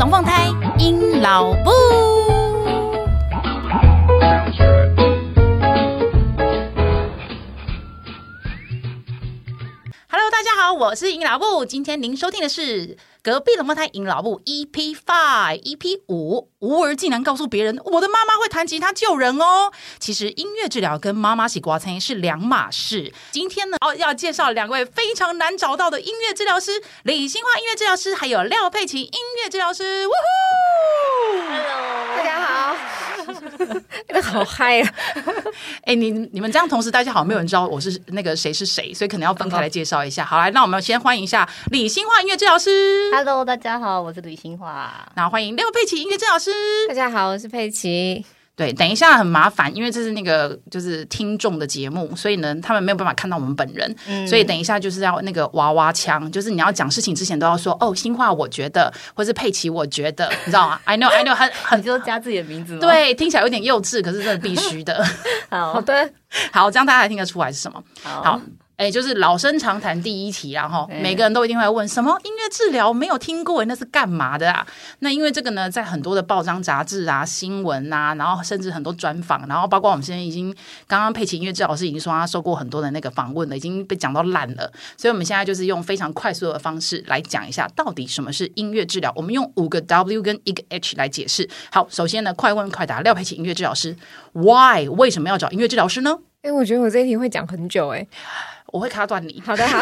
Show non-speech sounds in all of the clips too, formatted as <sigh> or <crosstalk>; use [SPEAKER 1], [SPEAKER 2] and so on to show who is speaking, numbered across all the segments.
[SPEAKER 1] 龙凤胎，鹰老布。Hello，大家好，我是鹰老布。今天您收听的是。隔壁龙凤胎，赢老布 EP Five EP 五，无儿竟然告诉别人，我的妈妈会弹吉他救人哦。其实音乐治疗跟妈妈洗刮蹭是两码事。今天呢，哦，要介绍两位非常难找到的音乐治疗师，李新花音乐治疗师，还有廖佩琪音乐治疗师。呜呼
[SPEAKER 2] ！Hello，大家好。<laughs> 那好嗨啊！<laughs>
[SPEAKER 1] 哎、欸，你你们这样同时，大家好，没有人知道我是那个谁是谁，所以可能要分开来介绍一下。好，来，那我们先欢迎一下李新华音乐治疗师。
[SPEAKER 2] Hello，大家好，我是李欣樺。
[SPEAKER 1] 然后欢迎廖佩奇音乐治疗师。
[SPEAKER 2] 大家好，我是佩琦。
[SPEAKER 1] 对，等一下很麻烦，因为这是那个就是听众的节目，所以呢，他们没有办法看到我们本人，嗯、所以等一下就是要那个娃娃腔，就是你要讲事情之前都要说哦，新话我觉得，或是佩奇我觉得，<laughs> 你知道吗？I know, I know，很很
[SPEAKER 2] 就加自己的名字吗？
[SPEAKER 1] 对，听起来有点幼稚，可是真的必须的。<laughs>
[SPEAKER 2] 好的，<laughs>
[SPEAKER 1] 好，这样大家才听得出来是什么。好。好哎，就是老生常谈第一题，然后每个人都一定会问：什么音乐治疗没有听过？那是干嘛的啊？那因为这个呢，在很多的报章杂志啊、新闻啊，然后甚至很多专访，然后包括我们现在已经刚刚佩奇音乐治疗师已经说他受过很多的那个访问了，已经被讲到烂了。所以我们现在就是用非常快速的方式来讲一下，到底什么是音乐治疗？我们用五个 W 跟一个 H 来解释。好，首先呢，快问快答，廖佩奇音乐治疗师，Why 为什么要找音乐治疗师呢？
[SPEAKER 2] 哎，我觉得我这一题会讲很久，哎。
[SPEAKER 1] 我会卡断你。
[SPEAKER 2] 好的，好。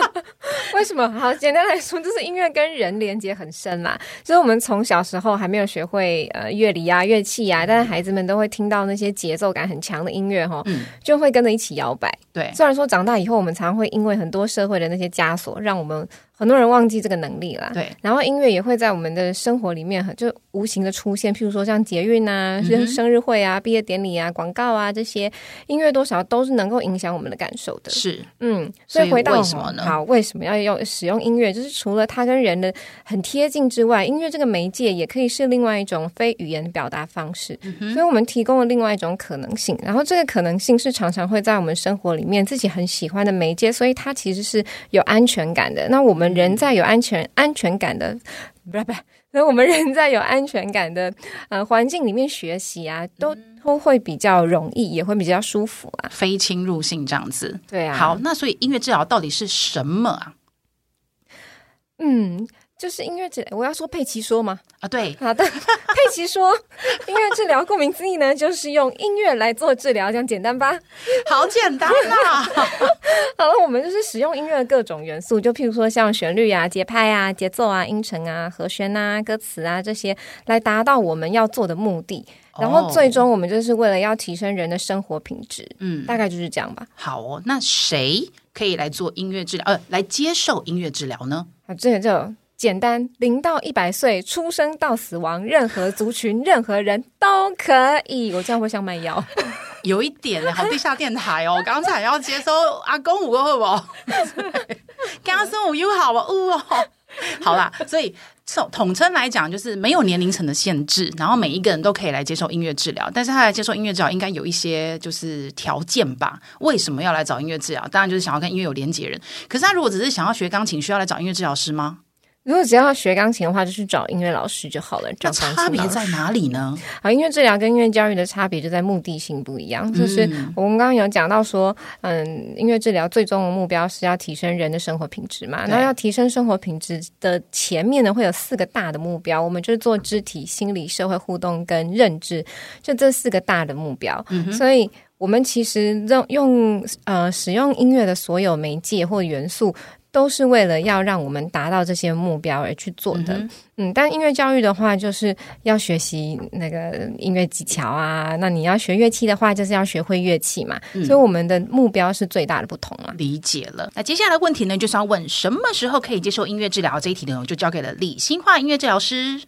[SPEAKER 2] <laughs> 为什么？好，简单来说，就是音乐跟人连接很深嘛。就是我们从小时候还没有学会呃乐理啊、乐器啊，但是孩子们都会听到那些节奏感很强的音乐哈，嗯，就会跟着一起摇摆。对，虽然说长大以后，我们常常会因为很多社会的那些枷锁，让我们。很多人忘记这个能力啦，对。然后音乐也会在我们的生活里面很就无形的出现，譬如说像捷运啊、生、嗯、生日会啊、毕业典礼啊、广告啊这些，音乐多少都是能够影响我们的感受的。是，嗯。所以回到为什么呢？好，为什么要用使用音乐？就是除了它跟人的很贴近之外，音乐这个媒介也可以是另外一种非语言的表达方式。嗯、所以我们提供了另外一种可能性。然后这个可能性是常常会在我们生活里面自己很喜欢的媒介，所以它其实是有安全感的。那我们。人在有安全安全感的，不不，所以我们人在有安全感的呃环境里面学习啊，都都会比较容易，也会比较舒服啊，
[SPEAKER 1] 非侵入性这样子。
[SPEAKER 2] 对啊，
[SPEAKER 1] 好，那所以音乐治疗到底是什么啊？
[SPEAKER 2] 嗯。就是音乐治疗，我要说佩奇说吗？
[SPEAKER 1] 啊，对，
[SPEAKER 2] 好的，佩奇说，音乐治疗顾名思义呢，就是用音乐来做治疗，这样简单吧？
[SPEAKER 1] 好简单啊！<laughs>
[SPEAKER 2] 好了，我们就是使用音乐的各种元素，就譬如说像旋律啊、节拍啊、节奏啊、音程啊、和弦啊、歌词啊这些，来达到我们要做的目的。然后最终我们就是为了要提升人的生活品质。嗯，大概就是这样吧。
[SPEAKER 1] 好哦，那谁可以来做音乐治疗？呃，来接受音乐治疗呢？
[SPEAKER 2] 啊，这个就。简单，零到一百岁，出生到死亡，任何族群、任何人都可以。我这样会像卖药？
[SPEAKER 1] 有一点，好地下电台哦。刚才要接收阿公五个会不？刚刚说五又好吧？哦，好啦。所以统统称来讲，就是没有年龄层的限制，然后每一个人都可以来接受音乐治疗。但是他来接受音乐治疗，应该有一些就是条件吧？为什么要来找音乐治疗？当然就是想要跟音乐有连结人。可是他如果只是想要学钢琴，需要来找音乐治疗师吗？
[SPEAKER 2] 如果只要学钢琴的话，就去找音乐老师就好了。找
[SPEAKER 1] 差别在哪里呢？
[SPEAKER 2] 好，音乐治疗跟音乐教育的差别就在目的性不一样。就是我们刚刚有讲到说，嗯，音乐治疗最终的目标是要提升人的生活品质嘛。那要提升生活品质的前面呢，会有四个大的目标。我们就是做肢体、心理、社会互动跟认知，就这四个大的目标。嗯、所以，我们其实用用呃使用音乐的所有媒介或元素。都是为了要让我们达到这些目标而去做的，嗯，嗯，但音乐教育的话，就是要学习那个音乐技巧啊。那你要学乐器的话，就是要学会乐器嘛。嗯，所以我们的目标是最大的不同了。
[SPEAKER 1] 理解了。那接下来的问题呢，就是要问什么时候可以接受音乐治疗？这一题呢，就交给了李新化音乐治疗师。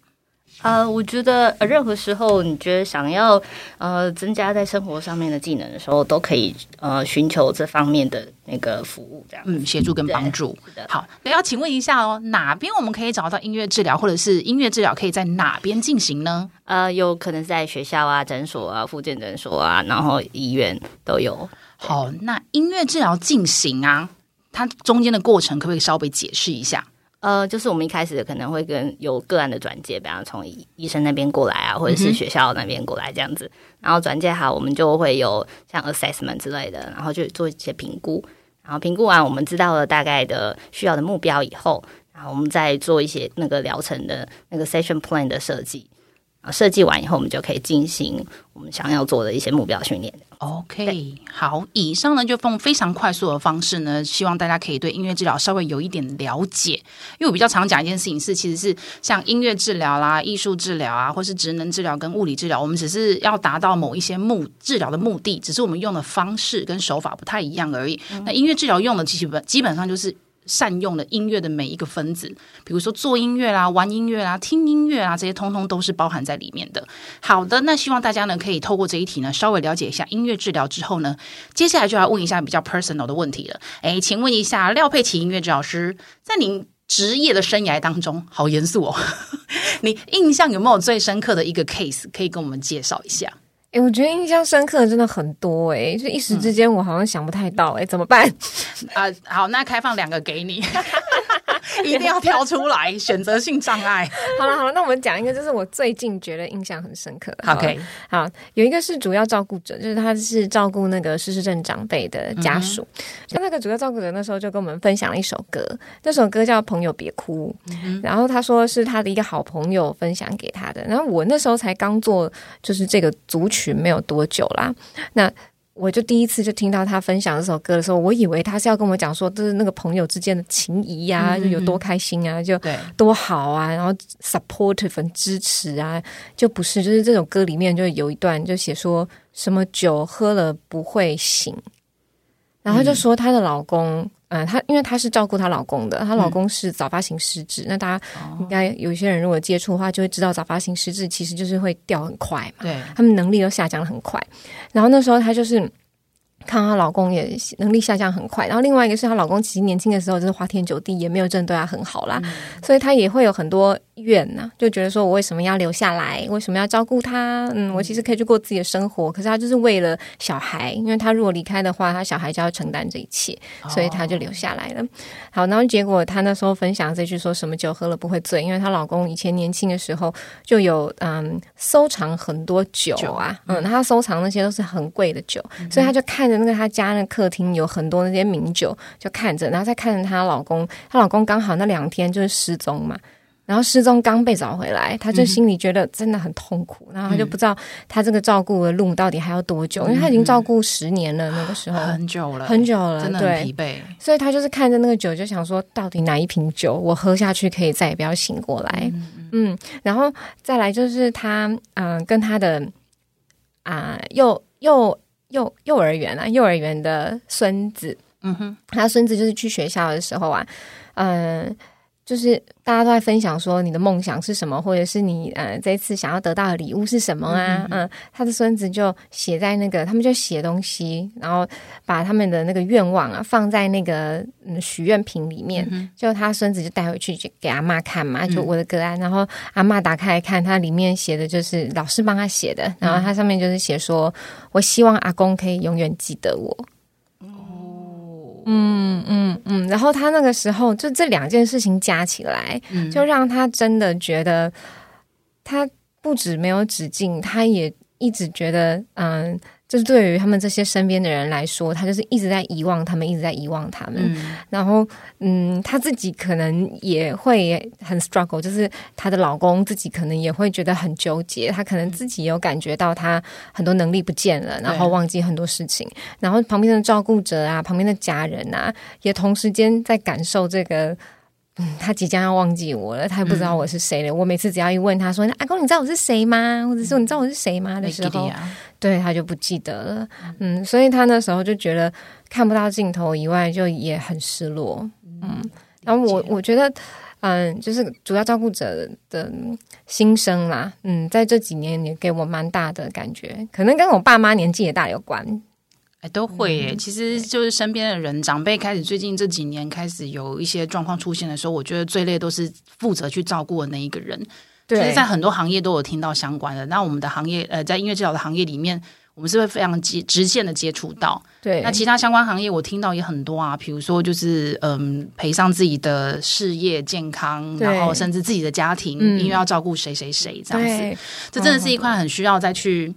[SPEAKER 3] 呃，我觉得呃，任何时候你觉得想要呃增加在生活上面的技能的时候，都可以呃寻求这方面的那个服务，这样
[SPEAKER 1] 嗯，协助跟帮助。好，那要请问一下哦，哪边我们可以找到音乐治疗，或者是音乐治疗可以在哪边进行呢？
[SPEAKER 3] 呃，有可能在学校啊、诊所啊、复健诊所啊，然后医院都有。
[SPEAKER 1] 好，那音乐治疗进行啊，它中间的过程可不可以稍微解释一下？
[SPEAKER 3] 呃，就是我们一开始可能会跟有个案的转介，比方从医生那边过来啊，或者是学校那边过来这样子，然后转介好，我们就会有像 assessment 之类的，然后就做一些评估，然后评估完，我们知道了大概的需要的目标以后，然后我们再做一些那个疗程的那个 session plan 的设计。啊，设计完以后，我们就可以进行我们想要做的一些目标训练。
[SPEAKER 1] OK，好，以上呢就用非常快速的方式呢，希望大家可以对音乐治疗稍微有一点了解。因为我比较常讲一件事情是，其实是像音乐治疗啦、艺术治疗啊，或是职能治疗跟物理治疗，我们只是要达到某一些目治疗的目的，只是我们用的方式跟手法不太一样而已。嗯、那音乐治疗用的基本基本上就是。善用了音乐的每一个分子，比如说做音乐啦、玩音乐啦、听音乐啦，这些通通都是包含在里面的。好的，那希望大家呢可以透过这一题呢稍微了解一下音乐治疗之后呢，接下来就要问一下比较 personal 的问题了。诶，请问一下廖佩琪音乐治疗师，在您职业的生涯当中，好严肃哦，<laughs> 你印象有没有最深刻的一个 case 可以跟我们介绍一下？
[SPEAKER 2] 哎、欸，我觉得印象深刻的真的很多哎、欸，就一时之间我好像想不太到哎、欸，怎么办？
[SPEAKER 1] 啊、呃，好，那开放两个给你。<laughs> <laughs> 一定要挑出来，选择性障碍。<laughs>
[SPEAKER 2] 好了好了，那我们讲一个，就是我最近觉得印象很深刻的。
[SPEAKER 1] OK，
[SPEAKER 2] 好，有一个是主要照顾者，就是他是照顾那个失智症长辈的家属。那、嗯、那个主要照顾者那时候就跟我们分享了一首歌，那首歌叫《朋友别哭》，嗯，然后他说是他的一个好朋友分享给他的。然后我那时候才刚做，就是这个族群没有多久啦。那我就第一次就听到他分享这首歌的时候，我以为他是要跟我讲说，就是那个朋友之间的情谊呀、啊，就有多开心啊，就多好啊，然后 supportive 很支持啊，就不是，就是这首歌里面就有一段就写说什么酒喝了不会醒，然后就说她的老公，嗯，她、呃、因为她是照顾她老公的，她老公是早发型失智，那大家应该有一些人如果接触的话，就会知道早发型失智其实就是会掉很快嘛，对，他们能力都下降的很快，然后那时候她就是。看她老公也能力下降很快，然后另外一个是她老公其实年轻的时候就是花天酒地，也没有真的对她很好啦，嗯、所以她也会有很多怨呐、啊，就觉得说我为什么要留下来，为什么要照顾他？嗯，我其实可以去过自己的生活，可是她就是为了小孩，因为她如果离开的话，她小孩就要承担这一切，所以她就留下来了。好，然后结果她那时候分享这句说什么酒喝了不会醉，因为她老公以前年轻的时候就有嗯收藏很多酒啊，酒嗯，她收藏那些都是很贵的酒，嗯、所以她就看。那个她家那客厅有很多那些名酒，就看着，然后再看着她老公，她老公刚好那两天就是失踪嘛，然后失踪刚被找回来，她就心里觉得真的很痛苦，嗯、然后她就不知道她这个照顾的路到底还要多久，嗯、因为她已经照顾十年了，那个时候。
[SPEAKER 1] 很久了，
[SPEAKER 2] 很久了，
[SPEAKER 1] 真的很疲
[SPEAKER 2] 惫，所以她就是看着那个酒，就想说，到底哪一瓶酒我喝下去可以再也不要醒过来？嗯，嗯，然后再来就是她，嗯、呃，跟她的啊、呃，又又。幼幼儿园啊，幼儿园的孙子，嗯哼，他孙子就是去学校的时候啊，嗯。就是大家都在分享说你的梦想是什么，或者是你呃这一次想要得到的礼物是什么啊？嗯，嗯，他的孙子就写在那个，他们就写东西，然后把他们的那个愿望啊放在那个嗯许愿瓶里面，嗯、就他孙子就带回去就给阿妈看嘛，就我的个案，嗯、然后阿妈打开来看，它里面写的就是老师帮他写的，然后它上面就是写说，我希望阿公可以永远记得我。嗯嗯嗯，然后他那个时候就这两件事情加起来，嗯、就让他真的觉得，他不止没有止境，他也一直觉得，嗯。就是对于他们这些身边的人来说，他就是一直在遗忘他们，一直在遗忘他们。嗯、然后，嗯，他自己可能也会很 struggle，就是她的老公自己可能也会觉得很纠结。他可能自己有感觉到他很多能力不见了，然后忘记很多事情。然后旁边的照顾者啊，旁边的家人啊，也同时间在感受这个。嗯，他即将要忘记我了，他也不知道我是谁了。嗯、我每次只要一问他说：“阿公，你知道我是谁吗？”或者说：“你知道我是谁吗？”的时候，啊、对他就不记得了。嗯，所以他那时候就觉得看不到镜头以外，就也很失落。嗯，然后我我觉得，嗯，就是主要照顾者的心声啦。嗯，在这几年也给我蛮大的感觉，可能跟我爸妈年纪也大有关。
[SPEAKER 1] 哎，都会耶。其实就是身边的人，长辈开始最近这几年开始有一些状况出现的时候，我觉得最累都是负责去照顾的那一个人。对，其实在很多行业都有听到相关的。那我们的行业，呃，在音乐治疗的行业里面，我们是会非常直直线的接触到。
[SPEAKER 2] 对，
[SPEAKER 1] 那其他相关行业我听到也很多啊，比如说就是嗯，赔上自己的事业健康，然后甚至自己的家庭，因为要照顾谁谁谁这样子，这真的是一块很需要再去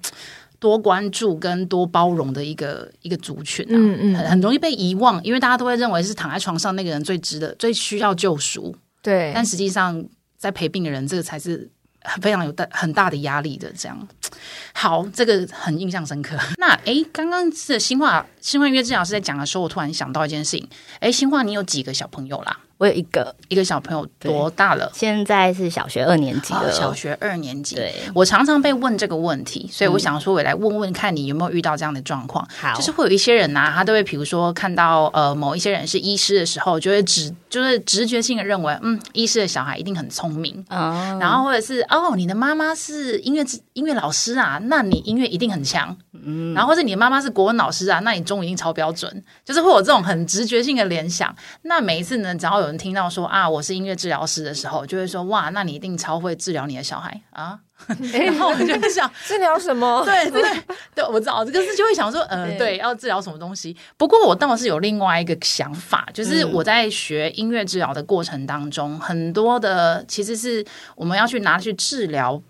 [SPEAKER 1] 多关注跟多包容的一个一个族群啊，嗯嗯，很很容易被遗忘，因为大家都会认为是躺在床上那个人最值得、最需要救赎，对，但实际上在陪病的人，这个才是。非常有大很大的压力的，这样好，这个很印象深刻。<laughs> 那诶，刚刚是新化新化音乐治疗师在讲的时候，我突然想到一件事情。诶，新化，你有几个小朋友啦？
[SPEAKER 3] 我有一个
[SPEAKER 1] 一个小朋友，多大了？
[SPEAKER 3] 现在是小学二年级了。
[SPEAKER 1] 小学二年级。对，我常常被问这个问题，所以我想说，我来问问看你有没有遇到这样的状况。好，就是会有一些人呐，他都会，比如说看到呃某一些人是医师的时候，就会直就是直觉性的认为，嗯，医师的小孩一定很聪明。哦。然后或者是哦，你的妈妈是音乐音乐老师啊，那你音乐一定很强。嗯。然后或者你的妈妈是国文老师啊，那你中文一定超标准。就是会有这种很直觉性的联想。那每一次呢，只要有人听到说啊，我是音乐治疗师的时候，就会说哇，那你一定超会治疗你的小孩啊。<laughs> 然后我就会想
[SPEAKER 2] 治疗什么？<laughs>
[SPEAKER 1] 对对对，我知道这个是就会想说，嗯、呃，对，要治疗什么东西。不过我倒是有另外一个想法，就是我在学音乐治疗的过程当中，很多的其实是我们要去拿去治疗。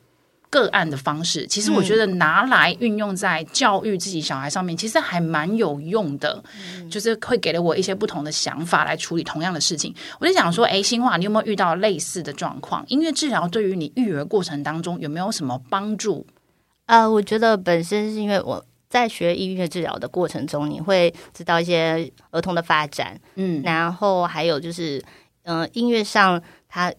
[SPEAKER 1] 个案的方式，其实我觉得拿来运用在教育自己小孩上面，其实还蛮有用的。就是会给了我一些不同的想法来处理同样的事情。我就想说，哎，新化，你有没有遇到类似的状况？音乐治疗对于你育儿过程当中有没有什么帮助？
[SPEAKER 3] 呃，我觉得本身是因为我在学音乐治疗的过程中，你会知道一些儿童的发展，嗯，然后还有就是，嗯、呃，音乐上它。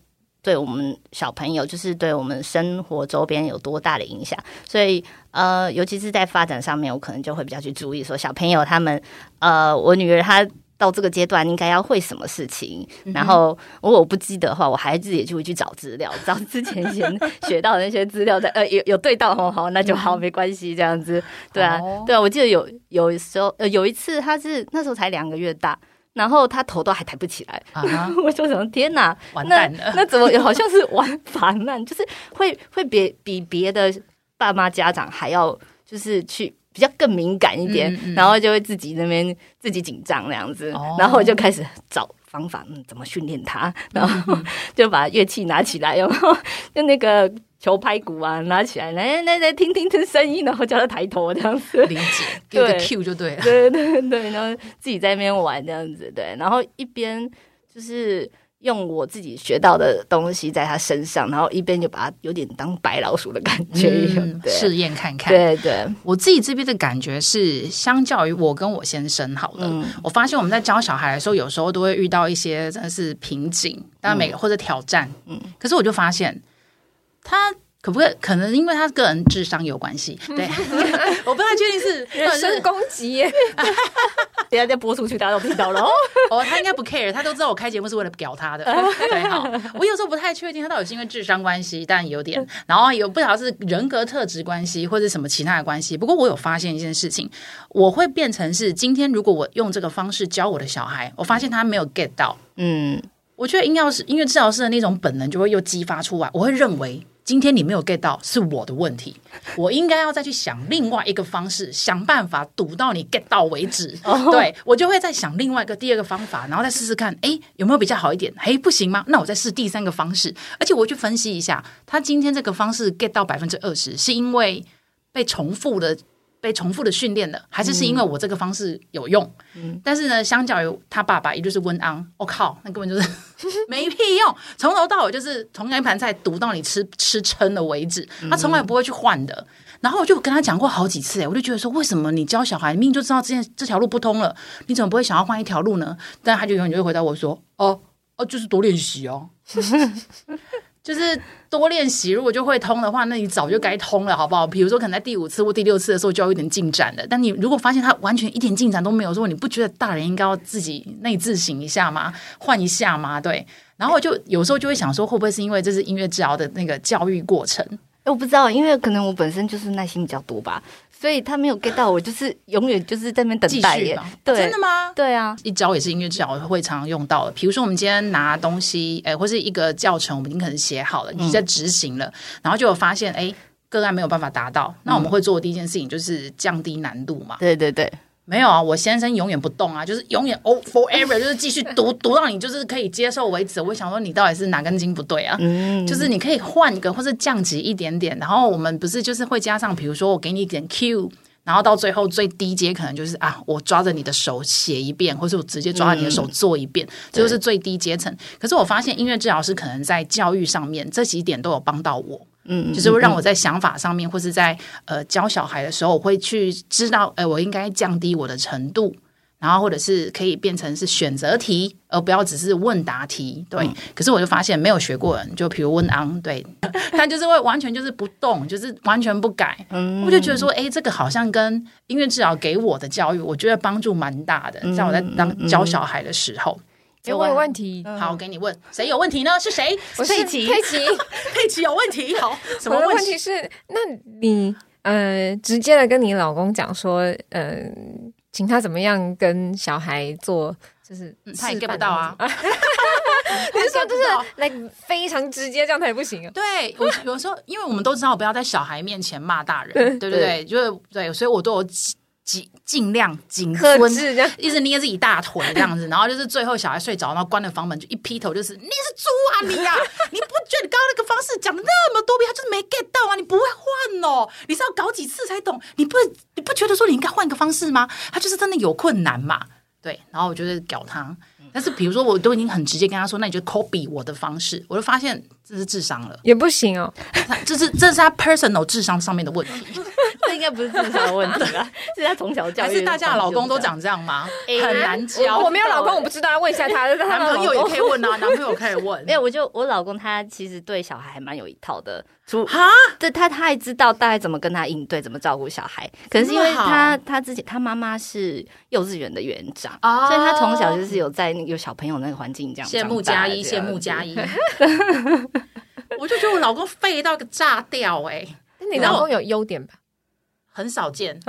[SPEAKER 3] 对我们小朋友，就是对我们生活周边有多大的影响，所以呃，尤其是在发展上面，我可能就会比较去注意说，小朋友他们呃，我女儿她到这个阶段应该要会什么事情，嗯、然后如果我不记得的话，我孩子也就会去找资料，找之前先 <laughs> 学到的那些资料在，呃有有对到好好，那就好，没关系，这样子，对啊，哦、对啊，我记得有有时候呃有一次他是那时候才两个月大。然后他头都还抬不起来，uh <laughs> huh. 我说什么天哪，
[SPEAKER 1] 完蛋了，
[SPEAKER 3] 那，那怎么好像是玩反烂，<laughs> 就是会会比比别的爸妈家长还要就是去比较更敏感一点，嗯嗯、然后就会自己那边自己紧张那样子，oh. 然后就开始找方法，嗯，怎么训练他，然后 <laughs> 就把乐器拿起来，然后就那个。球拍鼓啊，拿起来，来 <laughs> 来来，听听这声音，然后叫他抬头这样子，
[SPEAKER 1] 理解，给个 Q 就对了，
[SPEAKER 3] 对对对，然后自己在那边玩这样子，对，然后一边就是用我自己学到的东西在他身上，然后一边就把他有点当白老鼠的感
[SPEAKER 1] 觉，试验看看。
[SPEAKER 3] 对对，
[SPEAKER 1] 我自己这边的感觉是，相较于我跟我先生好了，嗯、我发现我们在教小孩的时候，有时候都会遇到一些真的是瓶颈，但每个或者挑战，嗯，可是我就发现。他可不可以？可能因为他个人智商有关系，<laughs> 对，<laughs> 我不太确定是
[SPEAKER 2] 人身攻击耶。<laughs>
[SPEAKER 3] 等下再播出去，大家都听到了
[SPEAKER 1] 哦。他应该不 care，他都知道我开节目是为了表他的。对，好，我有时候不太确定他到底是因为智商关系，但有点，然后有不晓得是人格特质关系，或者什么其他的关系。不过我有发现一件事情，我会变成是今天如果我用这个方式教我的小孩，我发现他没有 get 到。嗯，我觉得音乐是音乐治疗师的那种本能就会又激发出来，我会认为。今天你没有 get 到是我的问题，<laughs> 我应该要再去想另外一个方式，想办法堵到你 get 到为止。Oh. 对，我就会再想另外一个第二个方法，然后再试试看，哎，有没有比较好一点？哎，不行吗？那我再试第三个方式，而且我去分析一下，他今天这个方式 get 到百分之二十，是因为被重复的。被重复的训练了，还是是因为我这个方式有用？嗯，但是呢，相较于他爸爸，也就是温安，我、哦、靠，那根本就是 <laughs> 没屁用，从头到尾就是同样一盘菜读到你吃吃撑了为止，他从来不会去换的。然后我就跟他讲过好几次，哎，我就觉得说，为什么你教小孩，明明就知道这件这条路不通了，你怎么不会想要换一条路呢？但他就永远就会回答我说，哦，哦，就是多练习哦。<laughs> 就是多练习，如果就会通的话，那你早就该通了，好不好？比如说，可能在第五次或第六次的时候就要有点进展了。但你如果发现他完全一点进展都没有，说你不觉得大人应该要自己内自省一下吗？换一下吗？对。然后就有时候就会想说，会不会是因为这是音乐治疗的那个教育过程？
[SPEAKER 3] 我不知道，因为可能我本身就是耐心比较多吧。所以他没有 get 到我，就是永远就是在那边等待耶。对，
[SPEAKER 1] 真的吗？
[SPEAKER 3] 对啊，
[SPEAKER 1] 一招也是音乐治疗会常常用到的。比如说，我们今天拿东西，哎，或是一个教程，我们已经可能写好了，你在执行了，嗯、然后就有发现，哎。个案没有办法达到，那我们会做的第一件事情就是降低难度嘛。
[SPEAKER 3] 对对对。
[SPEAKER 1] 没有啊，我先生永远不动啊，就是永远哦，forever，就是继续读 <laughs> 读到你就是可以接受为止。我想说，你到底是哪根筋不对啊？嗯，就是你可以换一个，或是降级一点点。然后我们不是就是会加上，比如说我给你一点 Q，然后到最后最低阶可能就是啊，我抓着你的手写一遍，或是我直接抓着你的手做一遍，这、嗯、就是最低阶层。可是我发现音乐治疗师可能在教育上面这几点都有帮到我。嗯，就是会让我在想法上面，或是在呃教小孩的时候，我会去知道，哎，我应该降低我的程度，然后或者是可以变成是选择题，而不要只是问答题。对，嗯、可是我就发现没有学过人，就比如问昂，对，<laughs> 他就是会完全就是不动，就是完全不改。嗯，我就觉得说，哎，这个好像跟音乐治疗给我的教育，我觉得帮助蛮大的，在我在当教小孩的时候。
[SPEAKER 2] 有问题，
[SPEAKER 1] 好，我给你问，谁有问题呢？是谁？
[SPEAKER 2] 我是佩奇，佩奇，<laughs>
[SPEAKER 1] 佩奇有问题。好，什
[SPEAKER 2] 么问题？是，那你呃，直接的跟你老公讲说，呃，请他怎么样跟小孩做，就是
[SPEAKER 1] 他也 get 不到啊。<laughs>
[SPEAKER 2] 你是说就是来非常直接，这样他也不行啊？
[SPEAKER 1] 对，我有时候，因为我们都知道，不要在小孩面前骂大人，对对对，就是对，所以我都有。尽尽量紧绷，一直捏自己大腿这样子，然后就是最后小孩睡着，然后关了房门就一劈头就是你是猪啊你呀、啊！你不觉得你刚刚那个方式讲了那么多遍，他就是没 get 到啊？你不会换哦？你是要搞几次才懂？你不你不觉得说你应该换个方式吗？他就是真的有困难嘛？对，然后我就是屌他。但是比如说我都已经很直接跟他说，那你就 copy 我的方式，我就发现这是智商了，
[SPEAKER 2] 也不行哦，
[SPEAKER 1] 这是这是他 personal 智商上面的问题。<laughs>
[SPEAKER 3] 这应该不是智商的问题吧？<laughs> 是他从小教育，
[SPEAKER 1] 还是大家的老公都长这样吗？很难教。
[SPEAKER 2] 我没有老公，我不知道，要问一下他。<laughs>
[SPEAKER 1] 男朋友也可以问啊，男朋友可以问。
[SPEAKER 3] 没有，我就我老公他其实对小孩还蛮有一套的。哈，对他他还知道大概怎么跟他应对，怎么照顾小孩。可是因为他他自己他妈妈是幼稚园的园长，所以他从小就是有在有小朋友那个环境这样。
[SPEAKER 1] 羡慕加一，羡慕加一。我就觉得我老公废到个炸掉哎！
[SPEAKER 2] 你老公有优点吧？
[SPEAKER 1] 很少见。<laughs>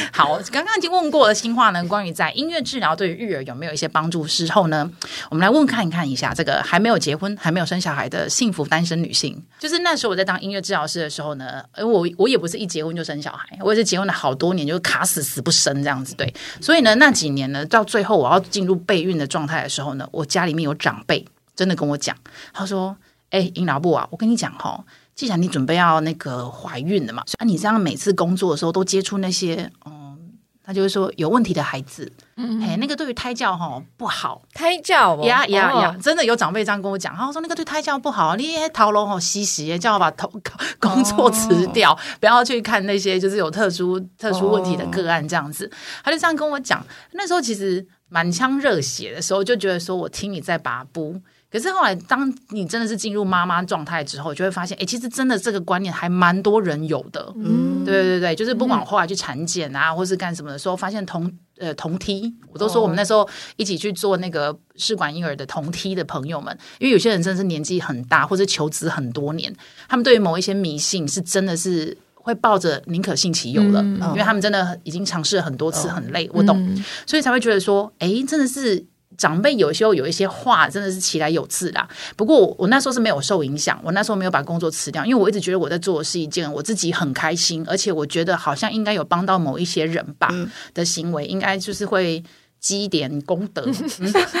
[SPEAKER 1] <laughs> 好，刚刚已经问过了新话呢，关于在音乐治疗对于育儿有没有一些帮助？之后呢，我们来问看一看一下这个还没有结婚、还没有生小孩的幸福单身女性。就是那时候我在当音乐治疗师的时候呢，我我也不是一结婚就生小孩，我也是结婚了好多年就是卡死死不生这样子。对，所以呢，那几年呢，到最后我要进入备孕的状态的时候呢，我家里面有长辈真的跟我讲，他说：“哎、欸，阴老布啊，我跟你讲哈。”既然你准备要那个怀孕了嘛，啊，你这样每次工作的时候都接触那些，嗯，他就会说有问题的孩子，嗯，哎，那个对于胎教哈不好，
[SPEAKER 2] 胎教
[SPEAKER 1] 呀呀呀，真的有长辈这样跟我讲，他说那个对胎教不好，你逃龙好稀奇，叫我把头工作辞掉，哦，不要去看那些就是有特殊特殊问题的个案这样子，他就这样跟我讲。那时候其实满腔热血的时候，就觉得说我听你在把布。可是后来，当你真的是进入妈妈状态之后，就会发现，哎，其实真的这个观念还蛮多人有的。嗯，对对对，就是不管后来去产检啊，嗯、或是干什么的时候，发现同呃同梯，我都说我们那时候一起去做那个试管婴儿的同梯的朋友们，因为有些人真的是年纪很大，或者求子很多年，他们对于某一些迷信是真的是会抱着宁可信其有了，嗯、因为他们真的已经尝试了很多次，很累，我懂，嗯、所以才会觉得说，哎，真的是。长辈有时候有一些话真的是起来有自啦。不过我，我那时候是没有受影响，我那时候没有把工作辞掉，因为我一直觉得我在做的是一件我自己很开心，而且我觉得好像应该有帮到某一些人吧的行为，应该就是会积点功德，<laughs> 嗯、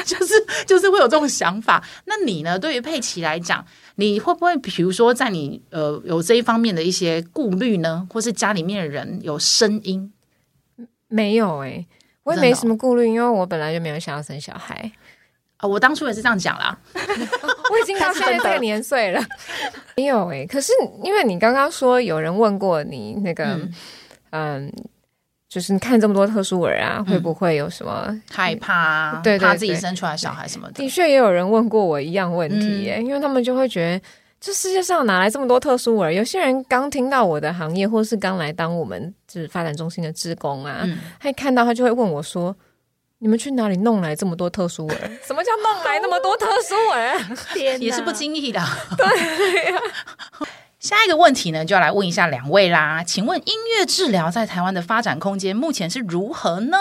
[SPEAKER 1] 就是就是会有这种想法。那你呢？对于佩奇来讲，你会不会比如说在你呃有这一方面的一些顾虑呢？或是家里面的人有声音？
[SPEAKER 2] 没有哎、欸。我也没什么顾虑，因为我本来就没有想要生小孩
[SPEAKER 1] 啊、哦。我当初也是这样讲啦，<laughs>
[SPEAKER 2] 我已经到现在这个年岁了，<laughs> 没有哎。可是因为你刚刚说有人问过你那个，嗯，嗯，就是你看这么多特殊儿啊，嗯、会不会有什么
[SPEAKER 1] 害怕？对，对，对，怕自己生出来小孩什么的。
[SPEAKER 2] 的确也有人问过我一样问题耶，嗯、因为他们就会觉得。这世界上哪来这么多特殊儿？有些人刚听到我的行业，或是刚来当我们就是发展中心的职工啊，嗯、他一看到他就会问我说：“你们去哪里弄来这么多特殊儿？什么叫弄来那么多特殊儿？天，
[SPEAKER 1] 也是不经意的。<laughs> ”
[SPEAKER 2] 对呀。<laughs>
[SPEAKER 1] 下一个问题呢，就要来问一下两位啦。请问音乐治疗在台湾的发展空间目前是如何呢？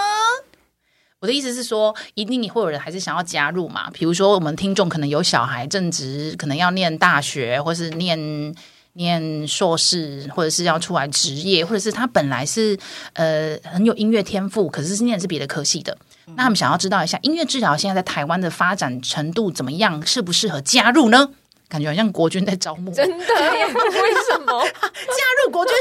[SPEAKER 1] 我的意思是说，一定你会有人还是想要加入嘛？比如说，我们听众可能有小孩正值可能要念大学，或是念念硕士，或者是要出来职业，或者是他本来是呃很有音乐天赋，可是是念的是别的科系的。嗯、那他们想要知道一下音乐治疗现在在台湾的发展程度怎么样，适不适合加入呢？感觉好像国军在招募，
[SPEAKER 2] 真的？<laughs> 为什么 <laughs>
[SPEAKER 1] 加入国军？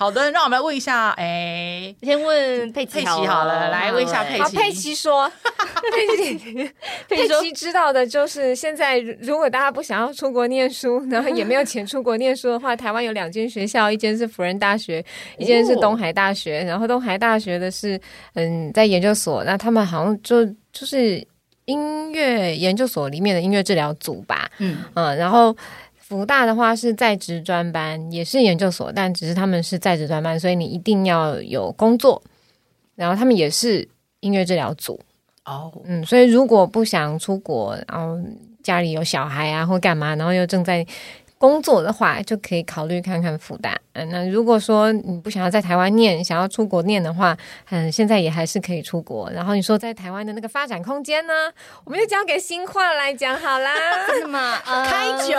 [SPEAKER 1] 好好的，让我们来问一下，哎，
[SPEAKER 3] 先问佩奇好了，
[SPEAKER 1] 来问一下佩奇。
[SPEAKER 2] 好，佩奇说，<laughs> 佩奇，佩奇知道的就是，现在如果大家不想要出国念书，然后也没有钱出国念书的话，台湾有两间学校，一间是辅仁大学，一间是东海大学。然后东海大学的是嗯，在研究所，那他们好像就就是。音乐研究所里面的音乐治疗组吧，嗯嗯，然后辅大的话是在职专班，也是研究所，但只是他们是在职专班，所以你一定要有工作。然后他们也是音乐治疗组哦，嗯，所以如果不想出国，然后家里有小孩啊或干嘛，然后又正在工作的话，就可以考虑看看福大。嗯，那如果说你不想要在台湾念，想要出国念的话，嗯，现在也还是可以出国。然后你说在台湾的那个发展空间呢，我们就交给新化来讲好啦。<laughs>
[SPEAKER 3] 是吗？呃、
[SPEAKER 1] 开酒，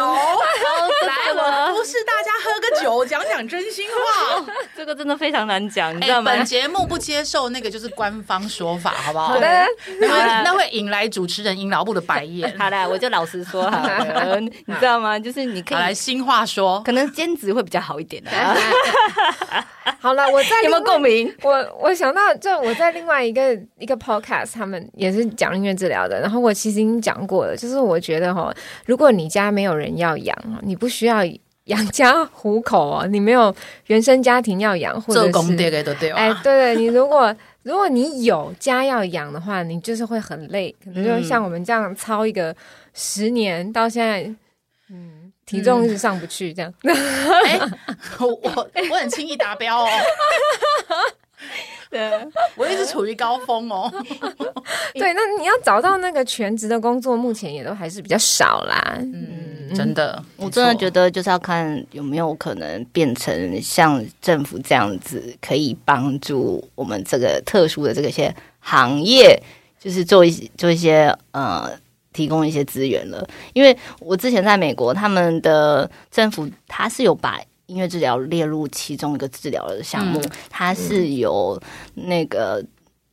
[SPEAKER 1] 来，我不是大家喝个酒，讲讲真心话。<laughs>
[SPEAKER 3] 这个真的非常难讲，你知道吗？
[SPEAKER 1] 欸、本节目不接受那个就是官方说法，好不好？<laughs>
[SPEAKER 2] 好的，
[SPEAKER 1] 那会那会引来主持人引老部的白眼。
[SPEAKER 3] 好的，我就老实说好了，<laughs> 你知道吗？就是你可以
[SPEAKER 1] 来新话说，
[SPEAKER 3] 可能兼职会比较好一点的。<laughs>
[SPEAKER 2] 好了，我在
[SPEAKER 3] 有没有共鸣？
[SPEAKER 2] 我我想到，就我在另外一个一个 podcast，他们也是讲音乐治疗的。然后我其实已经讲过了，就是我觉得哈，如果你家没有人要养，你不需要养家糊口哦，你没有原生家庭要养，或者是
[SPEAKER 1] 做对对对，
[SPEAKER 2] 哎，对对，你如果如果你有家要养的话，你就是会很累，可能就像我们这样操一个十年到现在，嗯。体重是上不去，这样。<laughs>
[SPEAKER 1] 哎、<laughs> 嗯，我我我很轻易达标哦。<laughs> 对，我一直处于高峰哦。
[SPEAKER 2] 对，那你要找到那个全职的工作，目前也都还是比较少啦。
[SPEAKER 1] 嗯，真的，
[SPEAKER 3] 我真的觉得就是要看有没有可能变成像政府这样子，可以帮助我们这个特殊的这个些行业，就是做一些做一些呃。提供一些资源了，因为我之前在美国，他们的政府他是有把音乐治疗列入其中一个治疗的项目，它是有那个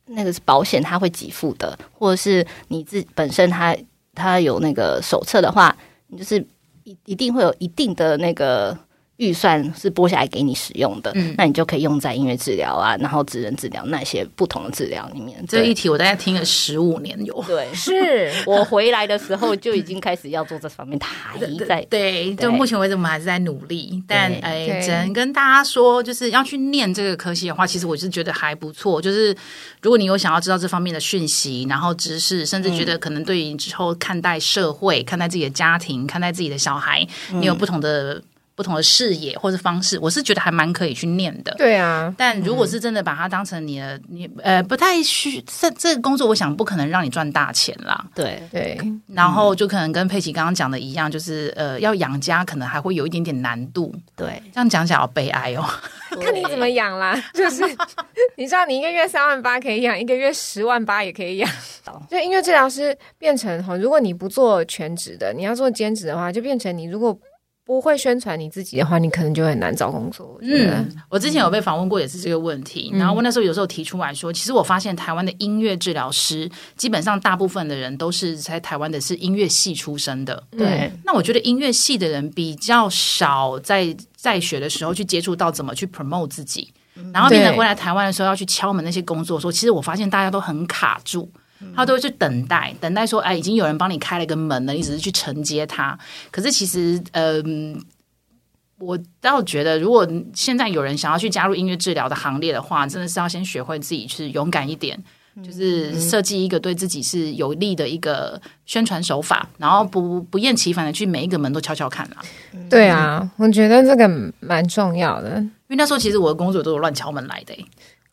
[SPEAKER 3] 那个是保险他会给付的，或者是你自本身他他有那个手册的话，你就是一一定会有一定的那个。预算是拨下来给你使用的，嗯，那你就可以用在音乐治疗啊，然后职能治疗那些不同的治疗里面。
[SPEAKER 1] 这一题我大概听了十五年有，
[SPEAKER 3] 对，
[SPEAKER 2] 是
[SPEAKER 3] 我回来的时候就已经开始要做这方面，还在。
[SPEAKER 1] 对，就目前为止我们还是在努力，但哎，只能跟大家说，就是要去念这个科系的话，其实我是觉得还不错。就是如果你有想要知道这方面的讯息，然后知识，甚至觉得可能对于之后看待社会、看待自己的家庭、看待自己的小孩，你有不同的。不同的视野或者方式，我是觉得还蛮可以去念的。
[SPEAKER 2] 对啊，
[SPEAKER 1] 但如果是真的把它当成你的，你呃不太需这这个工作，我想不可能让你赚大钱啦。
[SPEAKER 3] 对对，
[SPEAKER 1] 然后就可能跟佩奇刚刚讲的一样，就是呃要养家，可能还会有一点点难度。
[SPEAKER 3] 对，
[SPEAKER 1] 这样讲起来好悲哀哦。<laughs>
[SPEAKER 2] 看你怎么养啦，<laughs> 就是你知道，你一个月三万八可以养，一个月十万八也可以养。就音乐治疗师变成哈，如果你不做全职的，你要做兼职的话，就变成你如果。不会宣传你自己的话，你可能就很难找工作。
[SPEAKER 1] 嗯，我之前有被访问过，也是这个问题。嗯、然后我那时候有时候提出来说，其实我发现台湾的音乐治疗师，基本上大部分的人都是在台湾的是音乐系出身的。对，嗯、那我觉得音乐系的人比较少在在学的时候去接触到怎么去 promote 自己，然后变成回来台湾的时候要去敲门那些工作的时候，其实我发现大家都很卡住。他都会去等待，等待说，哎，已经有人帮你开了一个门了，你只是去承接他。可是其实，嗯、呃，我倒觉得，如果现在有人想要去加入音乐治疗的行列的话，真的是要先学会自己去勇敢一点，就是设计一个对自己是有利的一个宣传手法，然后不不厌其烦的去每一个门都敲敲看啊。
[SPEAKER 2] 对啊，我觉得这个蛮重要的，因
[SPEAKER 1] 为那时候其实我的工作都是乱敲门来的。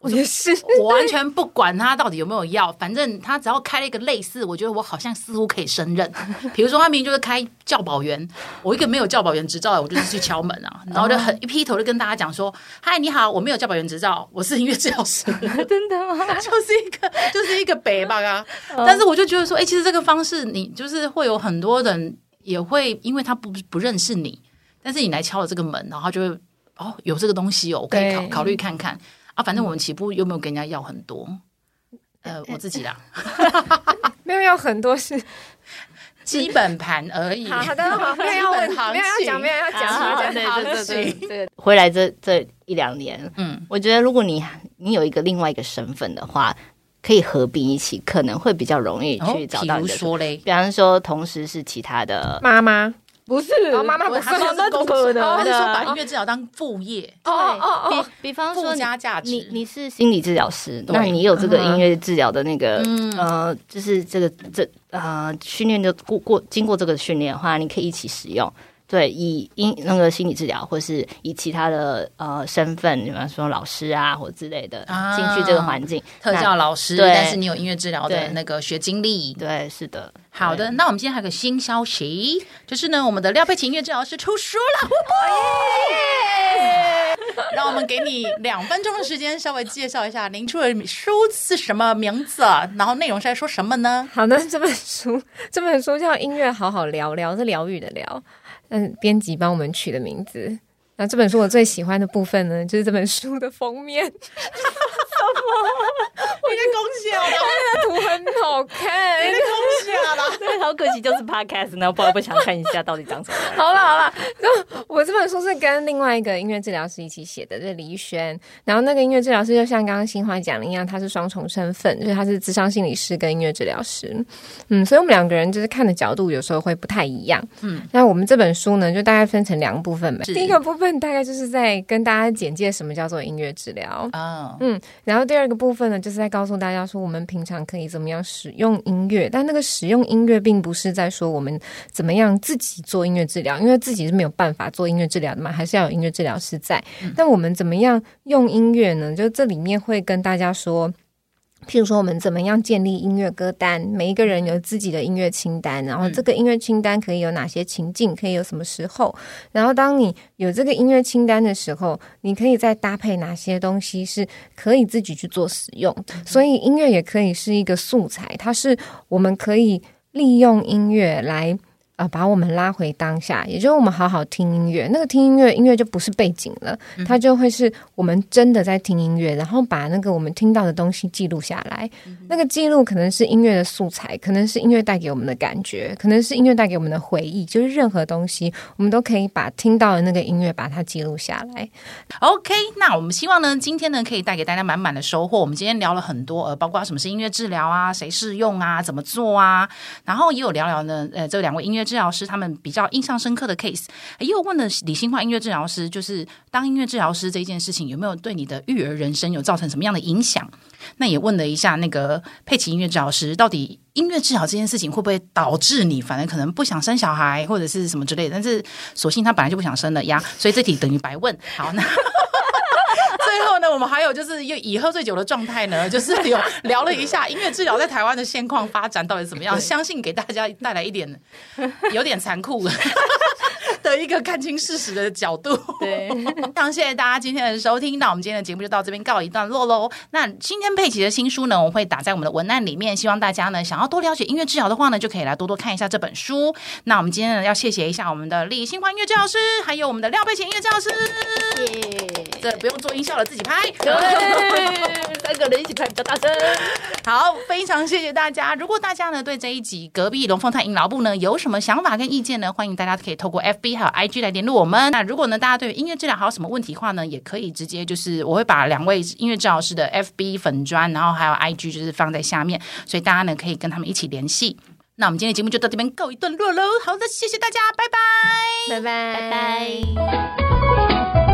[SPEAKER 2] 我也是，
[SPEAKER 1] 我完全不管他到底有没有要，反正他只要开了一个类似，我觉得我好像似乎可以胜任。<laughs> 比如说，他明明就是开教保员，我一个没有教保员执照的，我就是去敲门啊，然后就很一劈头就跟大家讲说：“嗨，你好，我没有教保员执照，我是音乐治疗师。<laughs> ”
[SPEAKER 3] 真的吗？<laughs>
[SPEAKER 1] 就是一个就是一个北吧啊！但是我就觉得说，哎、欸，其实这个方式，你就是会有很多人也会因为他不不认识你。但是你来敲了这个门，然后就会哦，有这个东西哦，我可以考考虑看看啊。反正我们起步又没有跟人家要很多，呃，我自己啦，<laughs>
[SPEAKER 2] 没有要很多是。
[SPEAKER 1] 基本盘而已。
[SPEAKER 2] 好的，好，<laughs> 没有要问，没有要讲，没有要讲，
[SPEAKER 3] 对对对对对。回来这这一两年，嗯，我觉得如果你你有一个另外一个身份的话，可以合并一起，可能会比较容易去找到。比如
[SPEAKER 1] 说嘞，
[SPEAKER 3] 比方说，同时是其他的
[SPEAKER 2] 妈妈。
[SPEAKER 3] 不是，
[SPEAKER 2] 妈妈不是，
[SPEAKER 1] 那怎么可能？他是说把音乐治疗当副业，
[SPEAKER 3] 哦哦哦，比比方说
[SPEAKER 1] 附加价值。
[SPEAKER 3] 你你是心理治疗师，那你有这个音乐治疗的那个呃，就是这个这呃训练的过过经过这个训练的话，你可以一起使用。对，以音那个心理治疗，或是以其他的呃身份，比方说老师啊，或之类的进去这个环境，
[SPEAKER 1] 特教老师，但是你有音乐治疗的那个学经历，
[SPEAKER 3] 对，是的。
[SPEAKER 1] 好的，那我们今天还有个新消息，就是呢，我们的廖佩琴音乐治疗师出书了，<laughs> 让我们给你两分钟的时间，稍微介绍一下您出的书是什么名字，然后内容是在说什么呢？
[SPEAKER 2] 好的，这本书这本书叫《音乐好好聊聊》，是疗愈的疗。嗯，编辑帮我们取的名字。那这本书我最喜欢的部分呢，就是这本书的封面。
[SPEAKER 1] 我已经恭喜了，
[SPEAKER 2] 那个图很好看，
[SPEAKER 1] 已经恭喜了。
[SPEAKER 3] 对，好可惜就是 podcast，然后不不想看一下到底长什么样。
[SPEAKER 2] 好了好了，就我这本书是跟另外一个音乐治疗师一起写的，就是黎轩。然后那个音乐治疗师就像刚刚新华讲的一样，他是双重身份，就是他是智商心理师跟音乐治疗师。嗯，所以我们两个人就是看的角度有时候会不太一样。嗯，那我们这本书呢，就大概分成两个部分吧。第一个部分大概就是在跟大家简介什么叫做音乐治疗啊，嗯，然后第二个部分呢，就是在告诉大家说我们平常可以怎么样使用音乐，但那个使用音乐并不是在说我们怎么样自己做音乐治疗，因为自己是没有办法做音乐治疗的嘛，还是要有音乐治疗师在。但我们怎么样用音乐呢？就这里面会跟大家说。譬如说，我们怎么样建立音乐歌单？每一个人有自己的音乐清单，然后这个音乐清单可以有哪些情境？可以有什么时候？然后当你有这个音乐清单的时候，你可以再搭配哪些东西是可以自己去做使用？所以音乐也可以是一个素材，它是我们可以利用音乐来。呃，把我们拉回当下，也就是我们好好听音乐。那个听音乐，音乐就不是背景了，它就会是我们真的在听音乐，然后把那个我们听到的东西记录下来。那个记录可能是音乐的素材，可能是音乐带给我们的感觉，可能是音乐带给我们的回忆。就是任何东西，我们都可以把听到的那个音乐把它记录下来。
[SPEAKER 1] OK，那我们希望呢，今天呢可以带给大家满满的收获。我们今天聊了很多，呃，包括什么是音乐治疗啊，谁适用啊，怎么做啊，然后也有聊聊呢，呃，这两位音乐治疗师他们比较印象深刻的 case，又问了李新化音乐治疗师，就是当音乐治疗师这件事情有没有对你的育儿人生有造成什么样的影响？那也问了一下那个佩奇音乐治疗师，到底音乐治疗这件事情会不会导致你反而可能不想生小孩或者是什么之类的？但是索性他本来就不想生了呀，所以这题等于白问。好，那。<laughs> 最后呢，我们还有就是又以喝醉酒的状态呢，<laughs> 就是有聊了一下音乐治疗在台湾的现况发展到底怎么样，相信给大家带来一点有点残酷。的。一个看清事实的角度，<laughs> 对，非常谢谢大家今天的收听，那我们今天的节目就到这边告一段落喽。那今天佩奇的新书呢，我会打在我们的文案里面，希望大家呢想要多了解音乐治疗的话呢，就可以来多多看一下这本书。那我们今天呢要谢谢一下我们的李新欢音乐治疗师，还有我们的廖佩琦音乐治疗师，<laughs> 耶，这不用做音效了，自己拍，<laughs> 对，三个人一起拍比较大声。好，非常谢谢大家。如果大家呢对这一集隔壁龙凤胎阴劳部呢有什么想法跟意见呢，欢迎大家可以透过 FB。还有 IG 来联络我们。那如果呢，大家对于音乐治疗还有什么问题的话呢，也可以直接就是我会把两位音乐治疗师的 FB 粉专，然后还有 IG 就是放在下面，所以大家呢可以跟他们一起联系。那我们今天的节目就到这边告一段落喽。好的，谢谢大家，拜拜，
[SPEAKER 3] 拜拜，拜拜。